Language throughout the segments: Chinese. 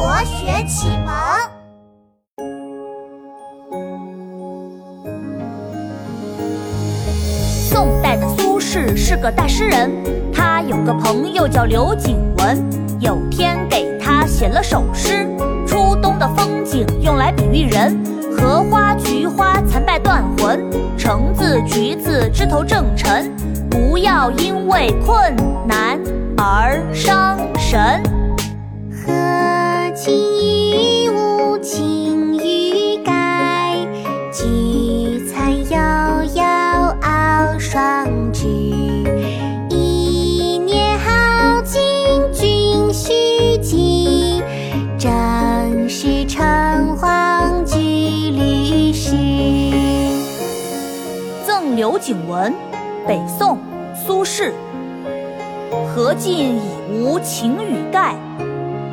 国学启蒙。宋代的苏轼是个大诗人，他有个朋友叫刘景文，有天给他写了首诗。初冬的风景用来比喻人，荷花、菊花残败断魂，橙子、橘子枝头正沉，不要因为困难而伤神。何其一无晴雨盖，菊残犹有傲霜枝。一年好景君须记，正是橙黄橘绿时。赠刘景文，北宋，苏轼。荷尽已无擎雨盖，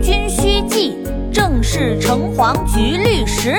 君须记，正是橙黄橘绿时。